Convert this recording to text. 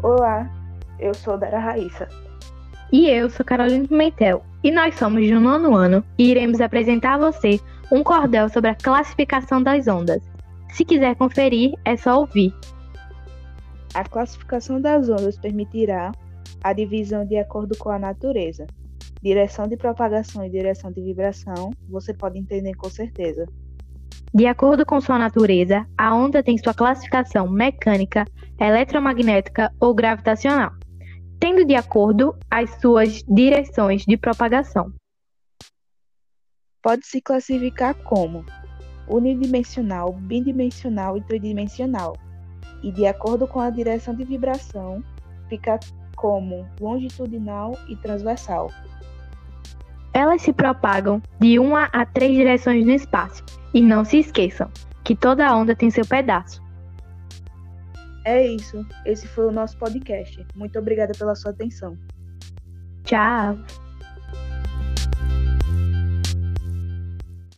Olá, eu sou Dara Raíssa. E eu sou Carolina Pimentel. E nós somos do nono ano e iremos apresentar a você um cordel sobre a classificação das ondas. Se quiser conferir, é só ouvir. A classificação das ondas permitirá a divisão de acordo com a natureza. Direção de propagação e direção de vibração, você pode entender com certeza. De acordo com sua natureza, a onda tem sua classificação mecânica, eletromagnética ou gravitacional, tendo de acordo as suas direções de propagação. Pode se classificar como unidimensional, bidimensional e tridimensional, e de acordo com a direção de vibração, fica como longitudinal e transversal. Elas se propagam de uma a três direções no espaço. E não se esqueçam que toda onda tem seu pedaço. É isso. Esse foi o nosso podcast. Muito obrigada pela sua atenção. Tchau!